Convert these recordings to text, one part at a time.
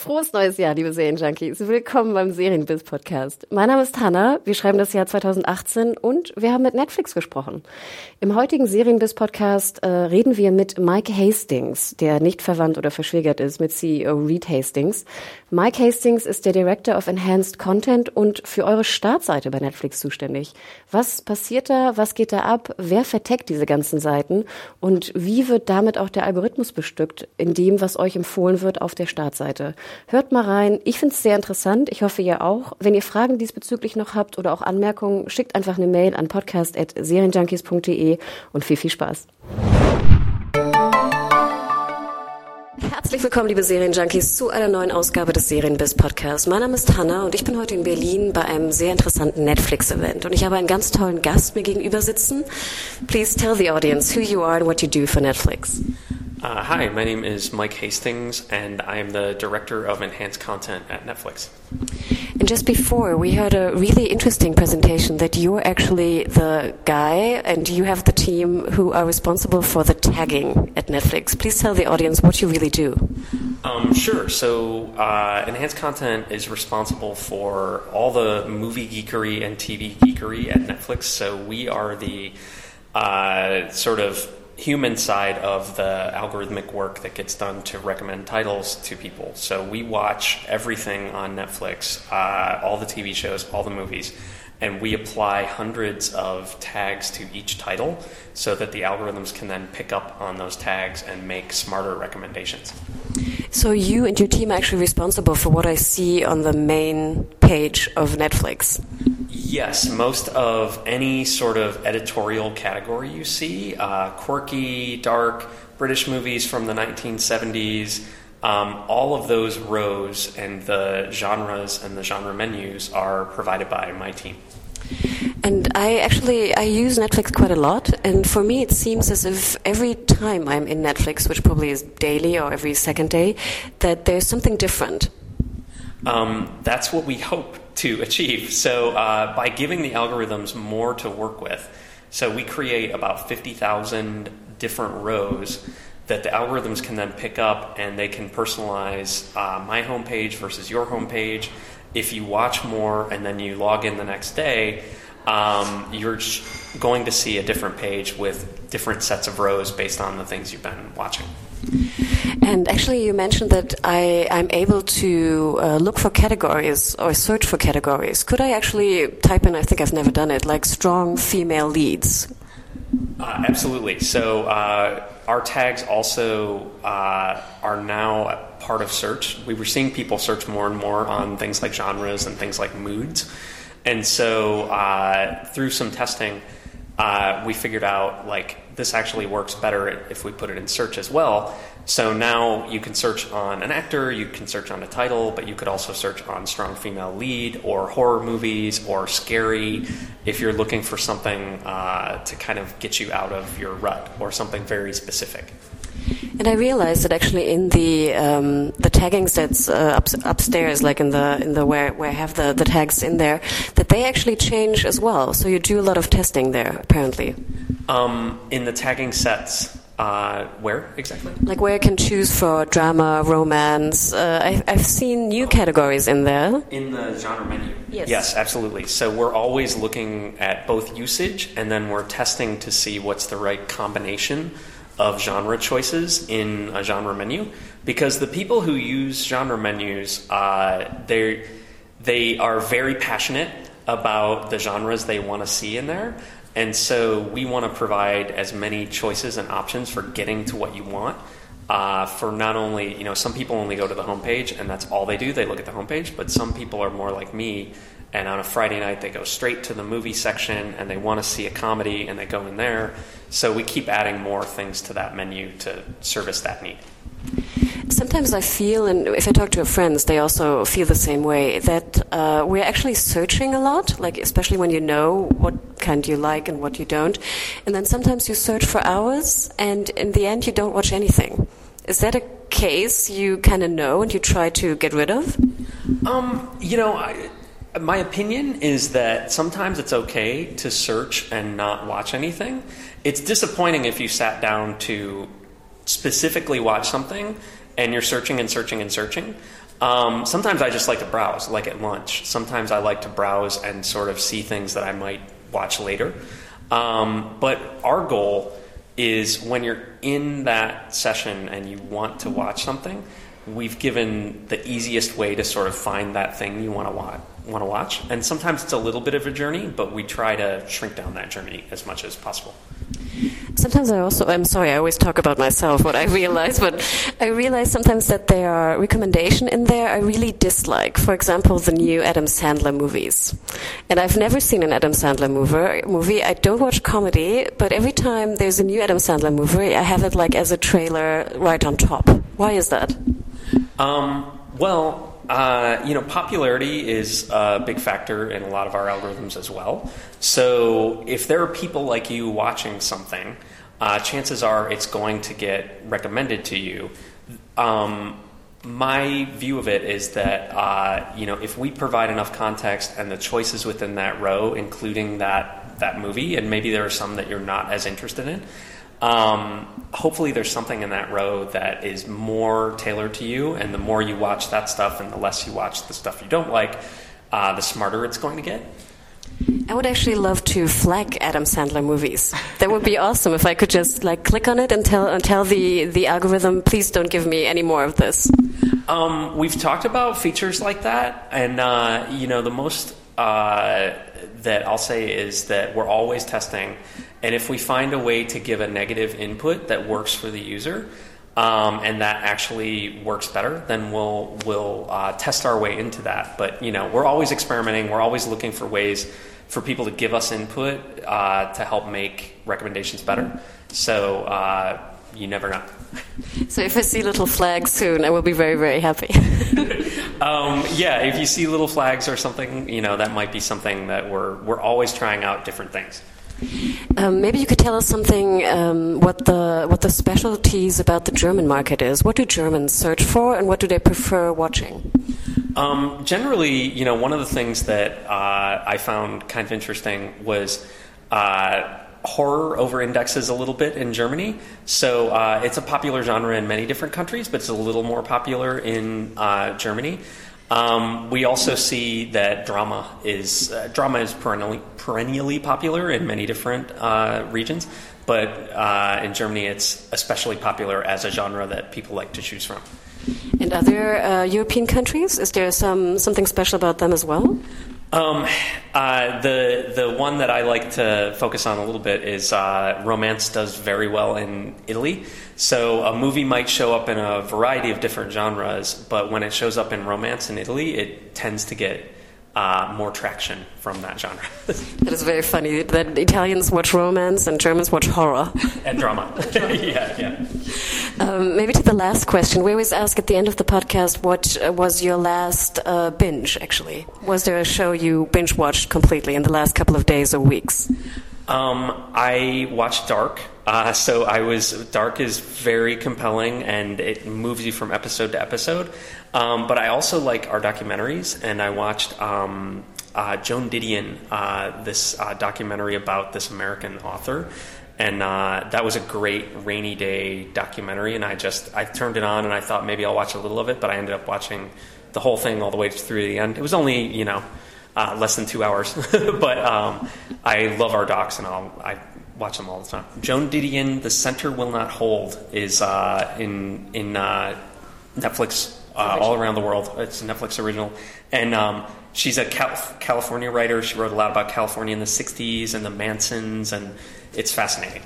Frohes neues Jahr, liebe Serienjunkies. Willkommen beim Serienbiz Podcast. Mein Name ist Hanna. Wir schreiben das Jahr 2018 und wir haben mit Netflix gesprochen. Im heutigen Serienbiz Podcast äh, reden wir mit Mike Hastings, der nicht verwandt oder verschwägert ist mit CEO Reed Hastings. Mike Hastings ist der Director of Enhanced Content und für eure Startseite bei Netflix zuständig. Was passiert da? Was geht da ab? Wer verteckt diese ganzen Seiten? Und wie wird damit auch der Algorithmus bestückt in dem, was euch empfohlen wird auf der Startseite? Hört mal rein. Ich finde es sehr interessant. Ich hoffe, ihr auch. Wenn ihr Fragen diesbezüglich noch habt oder auch Anmerkungen, schickt einfach eine Mail an podcast.serienjunkies.de und viel, viel Spaß. Herzlich willkommen, liebe Serienjunkies, zu einer neuen Ausgabe des Serienbiz Podcasts. Mein Name ist Hanna und ich bin heute in Berlin bei einem sehr interessanten Netflix-Event. Und ich habe einen ganz tollen Gast mir gegenüber sitzen. Please tell the audience who you are and what you do for Netflix. Uh, hi, my name is Mike Hastings, and I am the director of enhanced content at Netflix. And just before, we had a really interesting presentation that you're actually the guy and you have the team who are responsible for the tagging at Netflix. Please tell the audience what you really do. Um, sure. So, uh, enhanced content is responsible for all the movie geekery and TV geekery at Netflix. So, we are the uh, sort of human side of the algorithmic work that gets done to recommend titles to people. So we watch everything on Netflix, uh, all the TV shows, all the movies, and we apply hundreds of tags to each title so that the algorithms can then pick up on those tags and make smarter recommendations. So you and your team are actually responsible for what I see on the main page of Netflix. Yes, most of any sort of editorial category you see, uh, quirky, dark, British movies from the 1970s, um, all of those rows and the genres and the genre menus are provided by my team. And I actually I use Netflix quite a lot, and for me it seems as if every time I'm in Netflix, which probably is daily or every second day, that there's something different. Um, that's what we hope to achieve. So, uh, by giving the algorithms more to work with, so we create about 50,000 different rows that the algorithms can then pick up and they can personalize uh, my homepage versus your homepage. If you watch more and then you log in the next day, um, you're going to see a different page with different sets of rows based on the things you've been watching. And actually, you mentioned that I, I'm able to uh, look for categories or search for categories. Could I actually type in, I think I've never done it, like strong female leads? Uh, absolutely. So, uh, our tags also uh, are now part of search. We were seeing people search more and more on things like genres and things like moods. And so, uh, through some testing, uh, we figured out like this actually works better if we put it in search as well. So now you can search on an actor, you can search on a title, but you could also search on strong female lead or horror movies or scary if you're looking for something uh, to kind of get you out of your rut or something very specific. And I realized that actually in the um, the tagging sets uh, up, upstairs, like in the in the where where I have the, the tags in there, that they actually change as well. So you do a lot of testing there, apparently. Um, in the tagging sets, uh, where exactly? Like where I can choose for drama, romance. Uh, I, I've seen new categories in there. In the genre menu? Yes. Yes, absolutely. So we're always looking at both usage and then we're testing to see what's the right combination of genre choices in a genre menu because the people who use genre menus uh, they they are very passionate about the genres they want to see in there and so we want to provide as many choices and options for getting to what you want uh, for not only you know some people only go to the homepage and that's all they do they look at the homepage but some people are more like me and on a Friday night they go straight to the movie section and they want to see a comedy and they go in there. So we keep adding more things to that menu to service that need. Sometimes I feel, and if I talk to friends, they also feel the same way, that uh, we're actually searching a lot, like especially when you know what kind you like and what you don't. And then sometimes you search for hours, and in the end, you don't watch anything. Is that a case you kind of know and you try to get rid of? Um, you know, I, my opinion is that sometimes it's okay to search and not watch anything. It's disappointing if you sat down to specifically watch something and you're searching and searching and searching. Um, sometimes I just like to browse, like at lunch. Sometimes I like to browse and sort of see things that I might watch later. Um, but our goal is when you're in that session and you want to watch something, we've given the easiest way to sort of find that thing you want to watch. Want to watch, and sometimes it's a little bit of a journey, but we try to shrink down that journey as much as possible. Sometimes I also, I'm sorry, I always talk about myself, what I realize, but I realize sometimes that there are recommendations in there I really dislike. For example, the new Adam Sandler movies. And I've never seen an Adam Sandler movie. movie. I don't watch comedy, but every time there's a new Adam Sandler movie, I have it like as a trailer right on top. Why is that? Um, well, uh, you know, popularity is a big factor in a lot of our algorithms as well. So if there are people like you watching something, uh, chances are it's going to get recommended to you. Um, my view of it is that uh, you know if we provide enough context and the choices within that row, including that that movie, and maybe there are some that you're not as interested in, um, hopefully, there's something in that row that is more tailored to you, and the more you watch that stuff and the less you watch the stuff you don't like, uh, the smarter it's going to get. I would actually love to flag Adam Sandler movies. That would be awesome if I could just like click on it and tell and tell the the algorithm, please don't give me any more of this. Um, we've talked about features like that, and uh, you know the most uh, that I'll say is that we're always testing and if we find a way to give a negative input that works for the user, um, and that actually works better, then we'll we'll uh, test our way into that. But you know, we're always experimenting. We're always looking for ways for people to give us input uh, to help make recommendations better. So uh, you never know. So if I see little flags soon, I will be very very happy. um, yeah, if you see little flags or something, you know that might be something that we're we're always trying out different things. Um, maybe you could tell us something um, what the what the specialties about the German market is. What do Germans search for, and what do they prefer watching? Um, generally, you know, one of the things that uh, I found kind of interesting was. Uh, horror over indexes a little bit in Germany. So uh, it's a popular genre in many different countries, but it's a little more popular in uh, Germany. Um, we also see that drama is uh, drama is perennially, perennially popular in many different uh, regions, but uh, in Germany it's especially popular as a genre that people like to choose from. In other uh, European countries, is there some something special about them as well? Um, uh, the the one that I like to focus on a little bit is uh, romance does very well in Italy. So a movie might show up in a variety of different genres, but when it shows up in romance in Italy, it tends to get uh, more traction from that genre. that is very funny that Italians watch romance and Germans watch horror and drama. yeah, yeah. Um, maybe to the last question, we always ask at the end of the podcast, what uh, was your last uh, binge? Actually, was there a show you binge watched completely in the last couple of days or weeks? Um, I watched Dark. Uh, so I was Dark is very compelling and it moves you from episode to episode. Um, but I also like our documentaries, and I watched um, uh, Joan Didion, uh, this uh, documentary about this American author. And uh, that was a great rainy day documentary, and I just I turned it on and I thought maybe I'll watch a little of it, but I ended up watching the whole thing all the way through the end. It was only you know uh, less than two hours, but um, I love our docs and I'll, I watch them all the time. Joan Didion, The Center Will Not Hold, is uh, in in Netflix uh, all around the world. It's a Netflix original, and um, she's a Cal- California writer. She wrote a lot about California in the '60s and the Mansons, and it's fascinating.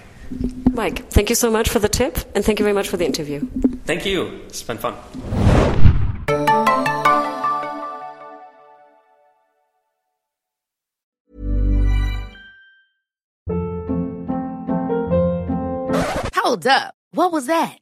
Mike, thank you so much for the tip, and thank you very much for the interview. Thank you. It's been fun. Hold up. What was that?